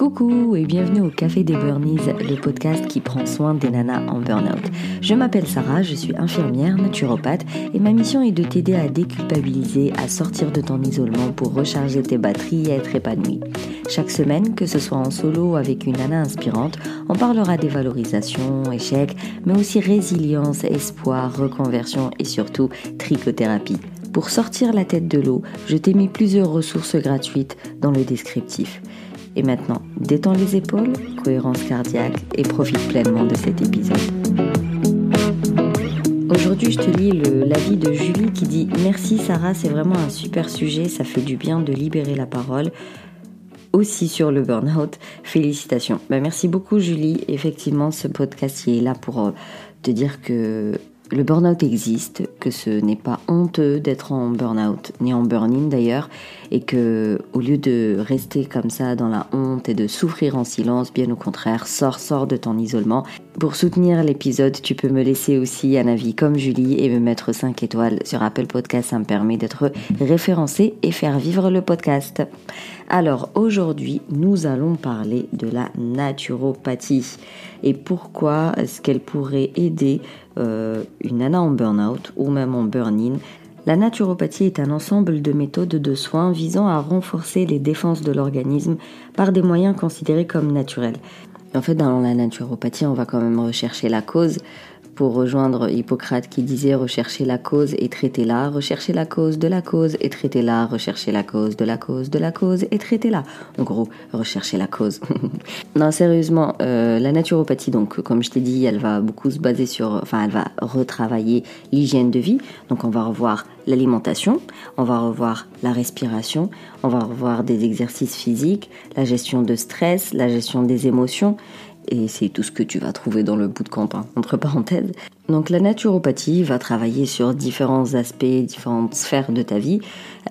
Coucou et bienvenue au Café des Burnies, le podcast qui prend soin des nanas en burn-out. Je m'appelle Sarah, je suis infirmière, naturopathe et ma mission est de t'aider à déculpabiliser, à sortir de ton isolement pour recharger tes batteries et être épanouie. Chaque semaine, que ce soit en solo ou avec une nana inspirante, on parlera des valorisations, échecs, mais aussi résilience, espoir, reconversion et surtout trichothérapie. Pour sortir la tête de l'eau, je t'ai mis plusieurs ressources gratuites dans le descriptif. Et maintenant, détends les épaules, cohérence cardiaque et profite pleinement de cet épisode. Aujourd'hui, je te lis l'avis de Julie qui dit Merci Sarah, c'est vraiment un super sujet, ça fait du bien de libérer la parole. Aussi sur le burn-out, félicitations. Ben, merci beaucoup Julie. Effectivement, ce podcast est là pour euh, te dire que le burn-out existe, que ce n'est pas honteux d'être en burn-out, ni en burn-in d'ailleurs, et que au lieu de rester comme ça dans la honte et de souffrir en silence, bien au contraire, sors, sors de ton isolement. Pour soutenir l'épisode, tu peux me laisser aussi un avis comme Julie et me mettre 5 étoiles sur Apple Podcast, ça me permet d'être référencé et faire vivre le podcast. Alors aujourd'hui, nous allons parler de la naturopathie et pourquoi est-ce qu'elle pourrait aider euh, une nana en burn-out ou même en burn-in. La naturopathie est un ensemble de méthodes de soins visant à renforcer les défenses de l'organisme par des moyens considérés comme naturels. En fait, dans la naturopathie, on va quand même rechercher la cause pour rejoindre Hippocrate qui disait rechercher la cause et traiter-la, rechercher la cause de la cause et traiter-la, rechercher la cause de la cause de la cause et traiter-la. En gros, rechercher la cause. non, sérieusement, euh, la naturopathie, donc comme je t'ai dit, elle va beaucoup se baser sur, enfin, elle va retravailler l'hygiène de vie. Donc on va revoir l'alimentation, on va revoir la respiration, on va revoir des exercices physiques, la gestion de stress, la gestion des émotions et c'est tout ce que tu vas trouver dans le bout de hein, entre parenthèses. Donc la naturopathie va travailler sur différents aspects, différentes sphères de ta vie,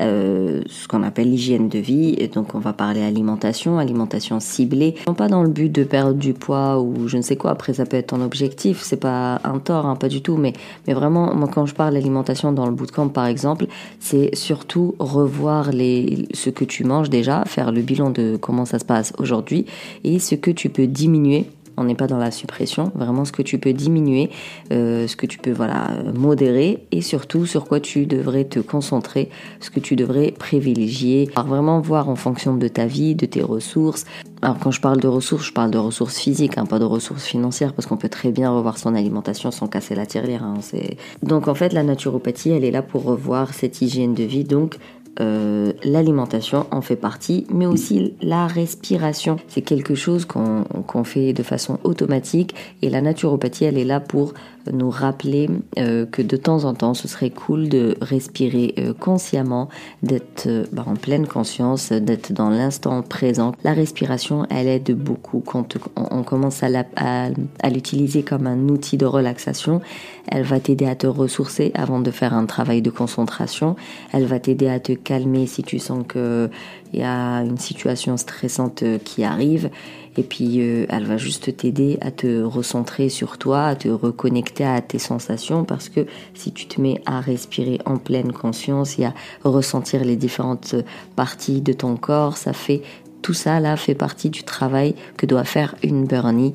euh, ce qu'on appelle l'hygiène de vie. Et donc on va parler alimentation, alimentation ciblée, non pas dans le but de perdre du poids ou je ne sais quoi. Après ça peut être ton objectif, c'est pas un tort, hein, pas du tout. Mais mais vraiment, moi quand je parle d'alimentation dans le bootcamp par exemple, c'est surtout revoir les ce que tu manges déjà, faire le bilan de comment ça se passe aujourd'hui et ce que tu peux diminuer on n'est pas dans la suppression, vraiment ce que tu peux diminuer, euh, ce que tu peux voilà modérer et surtout sur quoi tu devrais te concentrer, ce que tu devrais privilégier. Alors vraiment voir en fonction de ta vie, de tes ressources. Alors quand je parle de ressources, je parle de ressources physiques, hein, pas de ressources financières, parce qu'on peut très bien revoir son alimentation sans casser la tirelire. Hein, donc en fait la naturopathie, elle est là pour revoir cette hygiène de vie, donc euh, l'alimentation en fait partie, mais aussi la respiration. C'est quelque chose qu'on fait de façon automatique et la naturopathie, elle est là pour nous rappeler euh, que de temps en temps, ce serait cool de respirer euh, consciemment, d'être bah, en pleine conscience, d'être dans l'instant présent. La respiration, elle aide beaucoup quand on, commence à l'utiliser comme un outil de relaxation. Elle va t'aider à te ressourcer avant de faire un travail de concentration. Elle va t'aider à te calmer si tu sens qu'il y a une situation stressante qui arrive. Et puis, euh, elle va juste t'aider à te recentrer sur toi, à te reconnecter à tes sensations. Parce que si tu te mets à respirer en pleine conscience et à ressentir les différentes parties de ton corps, ça fait tout ça là fait partie du travail que doit faire une burnie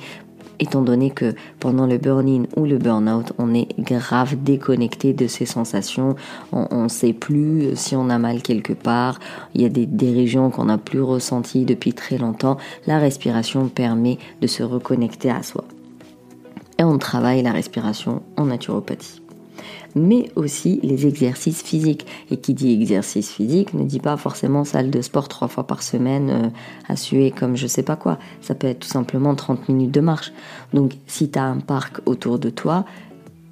étant donné que pendant le burn-in ou le burn-out, on est grave déconnecté de ces sensations, on ne sait plus si on a mal quelque part, il y a des, des régions qu'on n'a plus ressenties depuis très longtemps, la respiration permet de se reconnecter à soi. Et on travaille la respiration en naturopathie mais aussi les exercices physiques. Et qui dit exercice physique ne dit pas forcément salle de sport trois fois par semaine euh, à suer comme je sais pas quoi. Ça peut être tout simplement 30 minutes de marche. Donc si tu as un parc autour de toi,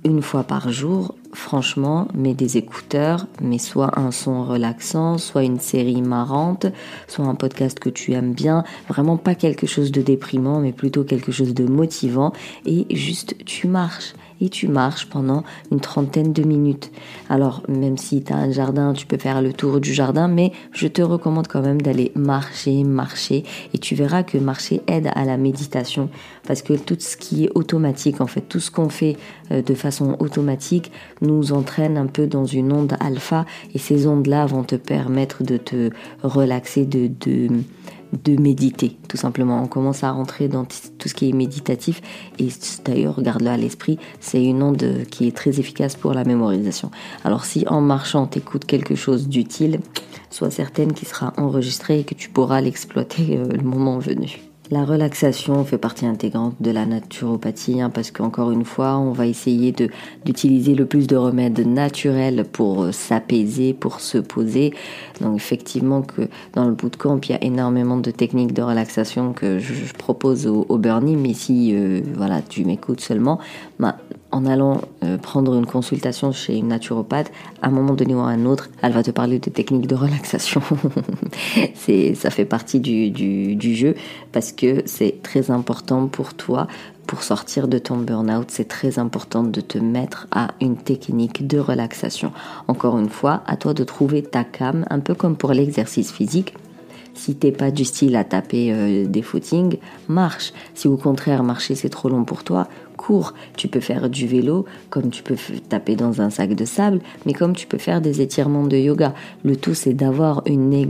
une fois par jour, franchement, mets des écouteurs, mets soit un son relaxant, soit une série marrante, soit un podcast que tu aimes bien, vraiment pas quelque chose de déprimant, mais plutôt quelque chose de motivant, et juste tu marches et tu marches pendant une trentaine de minutes. Alors même si tu as un jardin, tu peux faire le tour du jardin, mais je te recommande quand même d'aller marcher, marcher, et tu verras que marcher aide à la méditation, parce que tout ce qui est automatique, en fait, tout ce qu'on fait euh, de façon automatique nous entraîne un peu dans une onde alpha, et ces ondes-là vont te permettre de te relaxer, de, de de méditer, tout simplement. On commence à rentrer dans tout ce qui est méditatif et d'ailleurs, garde-le à l'esprit, c'est une onde qui est très efficace pour la mémorisation. Alors si en marchant, t'écoutes quelque chose d'utile, sois certaine qu'il sera enregistré et que tu pourras l'exploiter euh, le moment venu. La relaxation fait partie intégrante de la naturopathie hein, parce qu'encore une fois, on va essayer d'utiliser le plus de remèdes naturels pour euh, s'apaiser, pour se poser. Donc effectivement que dans le bootcamp, il y a énormément de techniques de relaxation que je, propose au, au mais si euh, voilà, tu m'écoutes seulement, bah, en allant euh, prendre une consultation chez une naturopathe, à un moment donné ou à un autre, elle va te parler de techniques de relaxation. c'est, ça fait partie du, du, jeu parce que c'est très important pour toi pour sortir de ton burn-out, c'est très important de te mettre à une technique de relaxation. Encore une fois, à toi de trouver ta cam, un peu comme pour l'exercice physique. Si t'es pas du style à taper euh, des footings, marche. Si au contraire marcher c'est trop long pour toi, cours. Tu peux faire du vélo, comme tu peux taper dans un sac de sable, mais comme tu peux faire des étirements de yoga. Le tout, c'est d'avoir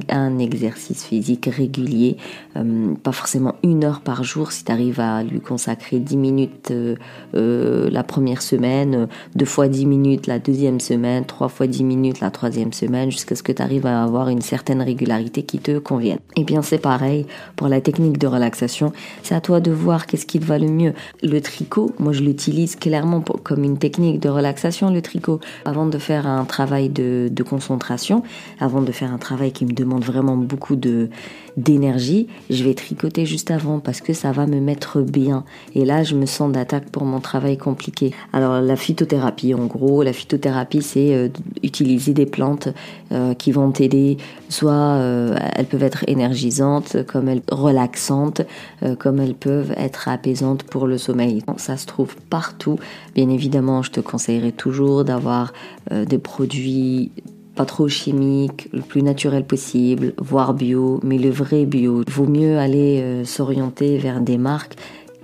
un exercice physique régulier, euh, pas forcément une heure par jour. Si tu arrives à lui consacrer 10 minutes euh, euh, la première semaine, deux fois 10 minutes la deuxième semaine, trois fois 10 minutes la troisième semaine, jusqu'à ce que tu arrives à avoir une certaine régularité qui te convienne. Et eh bien, c'est pareil pour la technique de relaxation. C'est à toi de voir qu'est-ce qui te va le mieux. Le tricot, moi, je l'utilise clairement comme une technique de relaxation, le tricot. Avant de faire un travail de, concentration, avant de faire un travail qui me demande vraiment beaucoup de d'énergie, je vais tricoter juste avant parce que ça va me mettre bien. Et là, je me sens d'attaque pour mon travail compliqué. Alors la phytothérapie, en gros, la phytothérapie, c'est euh, utiliser des plantes euh, qui vont t'aider. Soit euh, elles peuvent être énergisantes, comme elles relaxantes, comme elles peuvent être apaisantes pour le sommeil. Ça se trouve partout. Bien évidemment, je te conseillerais toujours d'avoir des produits pas trop chimique, le plus naturel possible, voire bio, mais le vrai bio. Vaut mieux aller euh, s'orienter vers des marques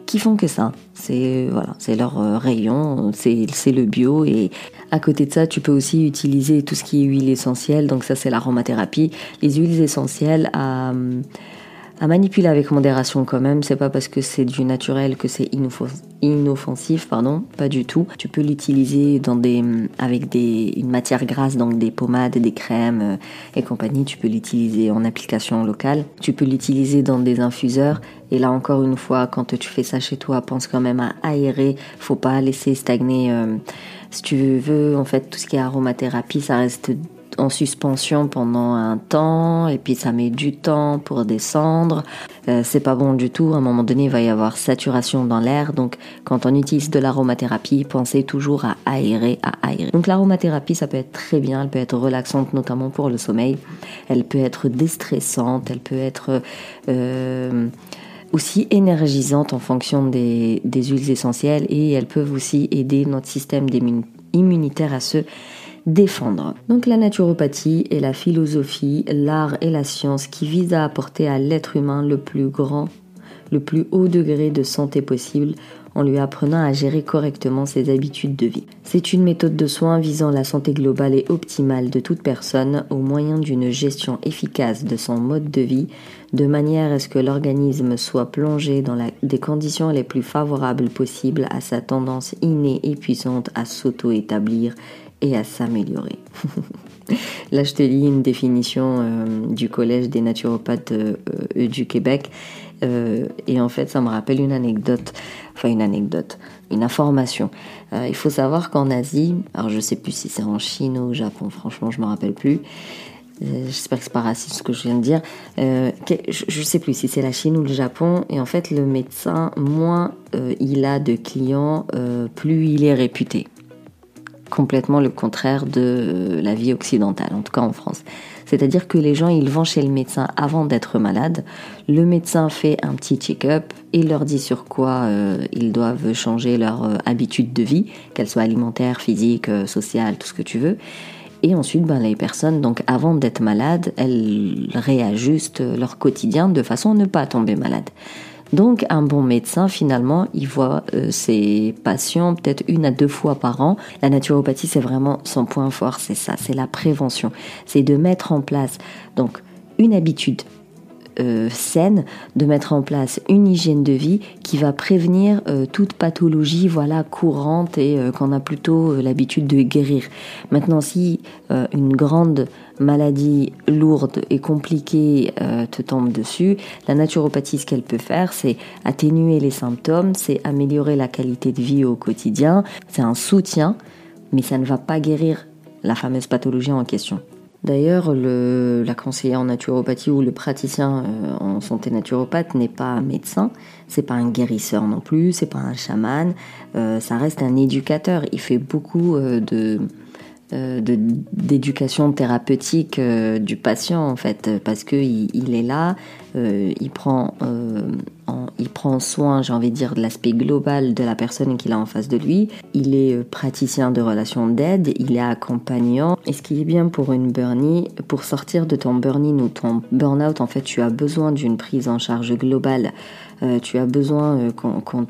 qui font que ça. C'est voilà, c'est leur euh, rayon, c'est le bio et à côté de ça, tu peux aussi utiliser tout ce qui est huile essentielle. Donc ça, c'est l'aromathérapie. Les huiles essentielles à à manipuler avec modération quand même. C'est pas parce que c'est du naturel que c'est inoffensif, pardon, pas du tout. Tu peux l'utiliser dans des, avec des, une matière grasse, donc des pommades, des crèmes euh, et compagnie. Tu peux l'utiliser en application locale. Tu peux l'utiliser dans des infuseurs. Et là encore une fois, quand tu fais ça chez toi, pense quand même à aérer. Faut pas laisser stagner. Euh, si tu veux, en fait, tout ce qui est aromathérapie, ça reste en suspension pendant un temps et puis ça met du temps pour descendre. Euh, c'est pas bon du tout. À un moment donné, il va y avoir saturation dans l'air. Donc, quand on utilise de l'aromathérapie, pensez toujours à aérer, à aérer. Donc, l'aromathérapie, ça peut être très bien. Elle peut être relaxante, notamment pour le sommeil. Elle peut être déstressante. Elle peut être euh, aussi énergisante en fonction des, des huiles essentielles et elles peuvent aussi aider notre système immunitaire à se défendre. Donc la naturopathie est la philosophie, l'art et la science qui visent à apporter à l'être humain le plus grand, le plus haut degré de santé possible en lui apprenant à gérer correctement ses habitudes de vie. C'est une méthode de soins visant la santé globale et optimale de toute personne au moyen d'une gestion efficace de son mode de vie, de manière à ce que l'organisme soit plongé dans des conditions les plus favorables possibles à sa tendance innée et puissante à s'auto-établir et à s'améliorer. Là, je te lis une définition euh, du Collège des naturopathes euh, du Québec. Euh, et en fait, ça me rappelle une anecdote, enfin une anecdote, une information. il faut savoir qu'en Asie, alors je sais plus si c'est en Chine ou au Japon, franchement, je me rappelle plus. J'espère que c'est pas raciste ce que je viens de dire. je, ne sais plus si c'est la Chine ou le Japon. Et en fait, le médecin, moins il a de clients, plus il est réputé complètement le contraire de la vie occidentale, en tout cas en France. C'est-à-dire que les gens, ils vont chez le médecin avant d'être malades. Le médecin fait un petit check-up et leur dit sur quoi euh, ils doivent changer leur euh, habitude de vie, qu'elle soit alimentaire, physique, euh, sociale, tout ce que tu veux. Et ensuite, ben, les personnes, donc avant d'être malades, elles réajustent leur quotidien de façon à ne pas tomber malade. Donc un bon médecin, finalement, il voit euh, ses patients peut-être une à deux fois par an. La naturopathie, c'est vraiment son point fort, c'est ça, c'est la prévention. C'est de mettre en place donc une habitude euh, saine de mettre en place une hygiène de vie qui va prévenir euh, toute pathologie voilà courante et qu'on a plutôt l'habitude de guérir. Maintenant, si une grande maladie lourde et compliquée te tombe dessus, la naturopathie, ce qu'elle peut faire, c'est atténuer les symptômes, c'est améliorer la qualité de vie au quotidien, c'est un soutien, mais ça ne va pas guérir la fameuse pathologie en question. D'ailleurs, la conseillère en naturopathie ou le praticien euh, en santé naturopathe n'est pas un médecin, c'est pas un guérisseur non plus, c'est pas un chaman, euh, ça reste un éducateur. Il fait beaucoup euh, de d'éducation thérapeutique du patient en fait parce que il, est là il prend il prend soin, j'ai envie de dire, de l'aspect global de la personne qu'il a en face de lui. Il est euh, praticien de relations d'aide, il est accompagnant. Et ce qui est bien pour une burnie, pour sortir de ton burn-in ou ton burn-out, en fait, tu as besoin d'une prise en charge globale. Euh, tu as besoin euh, qu'on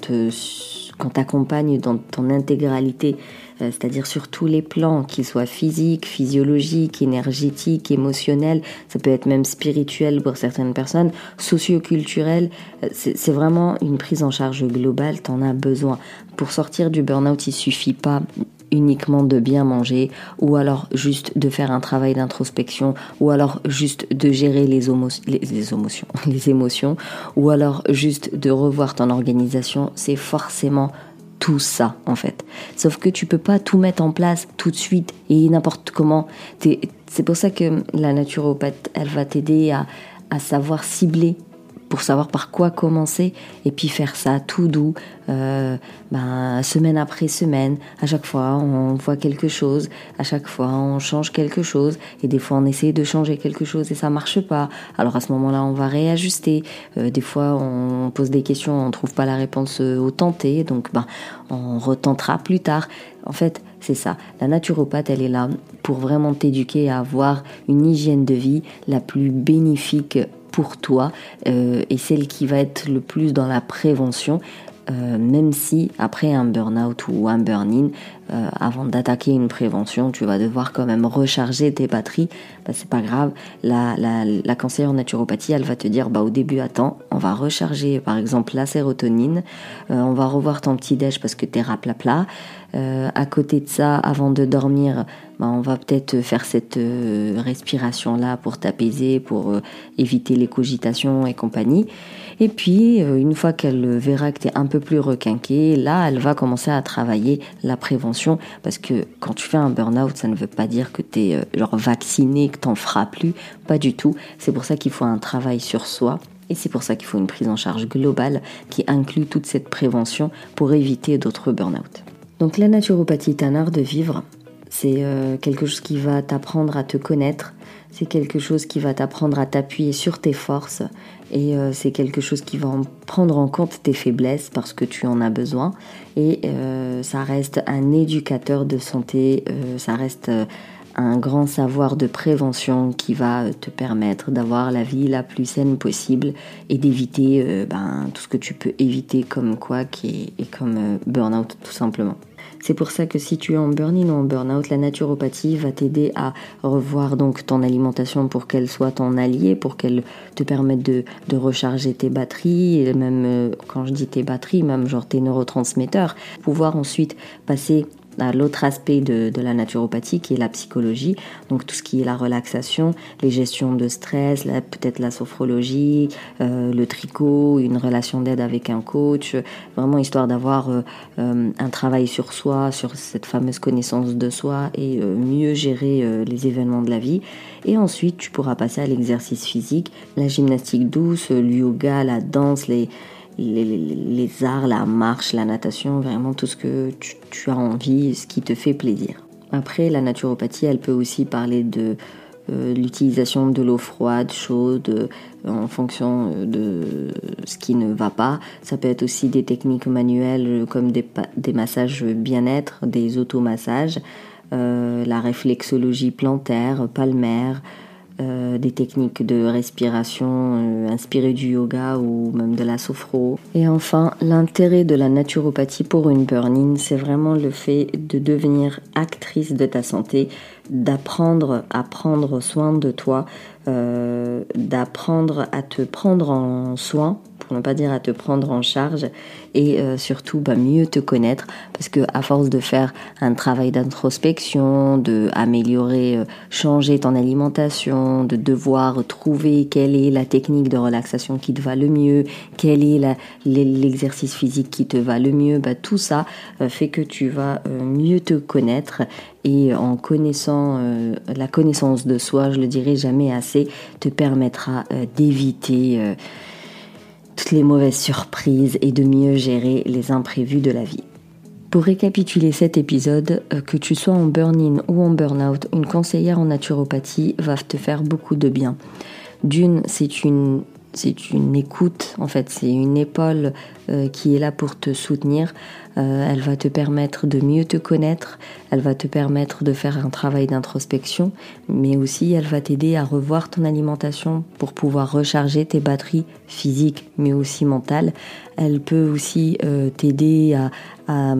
t'accompagne dans ton intégralité euh, c'est-à-dire sur tous les plans, qu'ils soient physiques, physiologiques, énergétiques, émotionnels, ça peut être même spirituel pour certaines personnes, socioculturel, c'est vraiment une prise en charge globale, t'en as besoin. Pour sortir du burn-out, il suffit pas uniquement de bien manger, ou alors juste de faire un travail d'introspection, ou alors juste de gérer les émotions, ou alors juste de revoir ton organisation, c'est forcément tout ça en fait. Sauf que tu peux pas tout mettre en place tout de suite et n'importe comment. C'est pour ça que la naturopathe, elle va t'aider à, à savoir cibler pour savoir par quoi commencer et puis faire ça tout doux, euh, ben, semaine après semaine. À chaque fois, on voit quelque chose, à chaque fois, on change quelque chose et des fois, on essaie de changer quelque chose et ça marche pas. Alors à ce moment-là, on va réajuster. Euh, des fois, on pose des questions, on trouve pas la réponse au tenté, donc ben, on retentera plus tard. En fait, c'est ça. La naturopathe, elle est là pour vraiment t'éduquer à avoir une hygiène de vie la plus bénéfique pour toi euh, et celle qui va être le plus dans la prévention. Euh, même si après un burn-out ou un burn-in, euh, avant d'attaquer une prévention, tu vas devoir quand même recharger tes batteries, bah, c'est pas grave. La, la, la conseillère en naturopathie, elle va te dire, bah au début, attends, on va recharger par exemple la sérotonine, on va revoir ton petit déj parce que t'es raplapla. Euh, à côté de ça, avant de dormir, bah, on va peut-être faire cette euh, respiration-là pour t'apaiser, pour euh, éviter les cogitations et compagnie. Et puis, une fois qu'elle verra que tu es un peu plus requinqué, là, elle va commencer à travailler la prévention. Parce que quand tu fais un burn-out, ça ne veut pas dire que tu es genre vacciné, que t'en feras plus. Pas du tout. C'est pour ça qu'il faut un travail sur soi. Et c'est pour ça qu'il faut une prise en charge globale qui inclut toute cette prévention pour éviter d'autres burn-out. Donc la naturopathie est un art de vivre. C'est euh, quelque chose qui va t'apprendre à te connaître. C'est quelque chose qui va t'apprendre à t'appuyer sur tes forces. Et euh, c'est quelque chose qui va prendre en compte tes faiblesses parce que tu en as besoin. Et euh, ça reste un éducateur de santé. ça reste un grand savoir de prévention qui va te permettre d'avoir la vie la plus saine possible et d'éviter ben, tout ce que tu peux éviter comme quoi qui est, comme burn-out tout simplement. C'est pour ça que si tu es en burn-in ou en burn-out, la naturopathie va t'aider à revoir donc ton alimentation pour qu'elle soit ton allié, pour qu'elle te permette de, recharger tes batteries, et même euh, quand je dis tes batteries, même genre tes neurotransmetteurs, pouvoir ensuite passer l'autre aspect de, la naturopathie qui est la psychologie, donc tout ce qui est la relaxation, les gestions de stress, peut-être la sophrologie, euh, le tricot, une relation d'aide avec un coach, vraiment histoire d'avoir euh, euh, un travail sur soi, sur cette fameuse connaissance de soi et mieux gérer les événements de la vie. Et ensuite, tu pourras passer à l'exercice physique, la gymnastique douce, le yoga, la danse, les les, arts, la marche, la natation, vraiment tout ce que tu, as envie, ce qui te fait plaisir. Après, la naturopathie, elle peut aussi parler de euh, l'utilisation de l'eau froide, chaude, euh, en fonction euh, de ce qui ne va pas. Ça peut être aussi des techniques manuelles comme des, des massages bien-être, des automassages, la réflexologie plantaire, palmaire, euh, des techniques de respiration euh, inspirées du yoga ou même de la sophro. Et enfin, l'intérêt de la naturopathie pour une burn-in, c'est vraiment le fait de devenir actrice de ta santé, d'apprendre à prendre soin de toi, d'apprendre à te prendre en soin pour ne pas dire à te prendre en charge et euh, surtout bah, mieux te connaître. Parce que à force de faire un travail d'introspection, de améliorer, euh, changer ton alimentation, de devoir trouver quelle est la technique de relaxation qui te va le mieux, quel est l'exercice physique qui te va le mieux, bah, tout ça euh, fait que tu vas mieux te connaître. Et en connaissant la connaissance de soi, je le dirai jamais assez, te permettra d'éviter toutes les mauvaises surprises et de mieux gérer les imprévus de la vie. Pour récapituler cet épisode, euh, que tu sois en burn-in ou en burn-out, une conseillère en naturopathie va te faire beaucoup de bien. D'une, c'est une c'est une écoute, en fait, c'est une épaule euh, qui est là pour te soutenir. Euh, elle va te permettre de mieux te connaître, elle va te permettre de faire un travail d'introspection, mais aussi elle va t'aider à revoir ton alimentation pour pouvoir recharger tes batteries physiques, mais aussi mentales. Elle peut aussi euh, t'aider à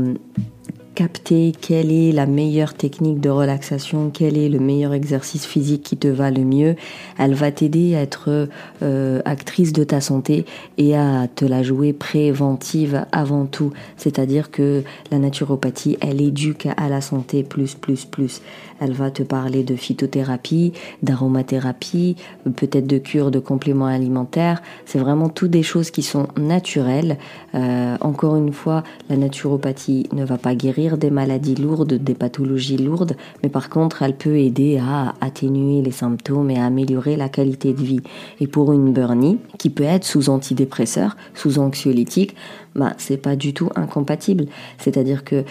capter quelle est la meilleure technique de relaxation, quel est le meilleur exercice physique qui te va le mieux. Elle va t'aider à être euh, actrice de ta santé et à te la jouer préventive avant tout. C'est-à-dire que la naturopathie, elle éduque à la santé plus, plus, plus. Elle va te parler de phytothérapie, d'aromathérapie, peut-être de cure de compléments alimentaires. C'est vraiment toutes des choses qui sont naturelles. Euh, encore une fois, la naturopathie ne va pas guérir des maladies lourdes, des pathologies lourdes, mais par contre, elle peut aider à atténuer les symptômes et à améliorer la qualité de vie. Et pour une burnie, qui peut être sous antidépresseur, sous anxiolytique, bah, c'est pas du tout incompatible. C'est-à-dire que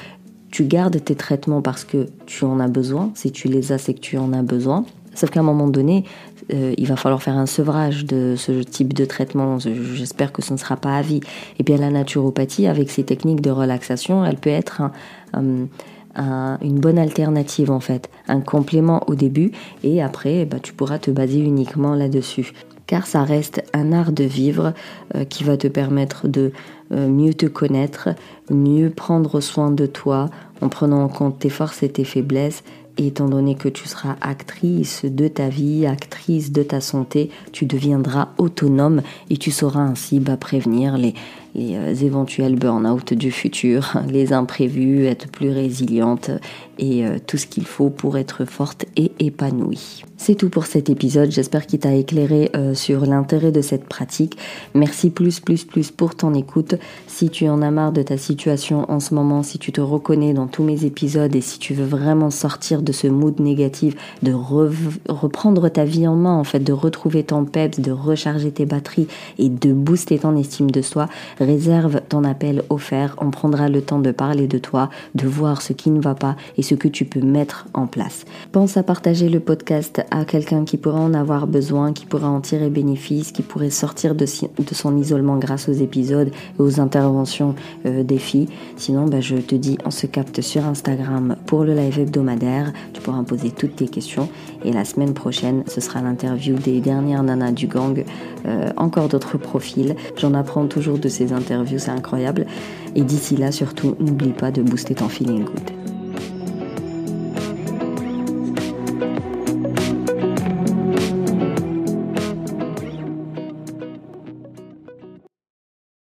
tu gardes tes traitements parce que tu en as besoin. Si tu les as, c'est que tu en as besoin. Sauf qu'à un moment donné, euh, il va falloir faire un sevrage de ce type de traitement. J'espère que ce ne sera pas à vie. Et bien la naturopathie, avec ses techniques de relaxation, elle peut être une bonne alternative en fait, un complément au début et après bah, tu pourras te baser uniquement là-dessus. Car ça reste un art de vivre euh, qui va te permettre de euh, mieux te connaître, mieux prendre soin de toi en prenant en compte tes forces et tes faiblesses étant donné que tu seras actrice de ta vie, actrice de ta santé, tu deviendras autonome et tu sauras ainsi bah, prévenir les, les euh, éventuels burn-out du futur, les imprévus, être plus résiliente et euh, tout ce qu'il faut pour être forte et épanouie. C'est tout pour cet épisode, j'espère qu'il t'a éclairé euh, sur l'intérêt de cette pratique. Merci plus plus plus pour ton écoute. Si tu en as marre de ta situation en ce moment, si tu te reconnais dans tous mes épisodes et si tu veux vraiment sortir de ce mood négatif, de reprendre ta vie en main en fait, de retrouver ton peps, de recharger tes batteries et de booster ton estime de soi, réserve ton appel offert. On prendra le temps de parler de toi, de voir ce qui ne va pas et ce que tu peux mettre en place. Pense à partager le podcast à quelqu'un qui pourrait en avoir besoin, qui pourrait en tirer bénéfice, qui pourrait sortir de, son isolement grâce aux épisodes et aux interventions euh, des filles. Sinon, bah, je te dis, on se capte sur Instagram pour le live hebdomadaire. Tu pourras poser toutes tes questions. Et la semaine prochaine, ce sera l'interview des dernières nanas du gang. Euh, encore d'autres profils. J'en apprends toujours de ces interviews, c'est incroyable. Et d'ici là, surtout, n'oublie pas de booster ton feeling good.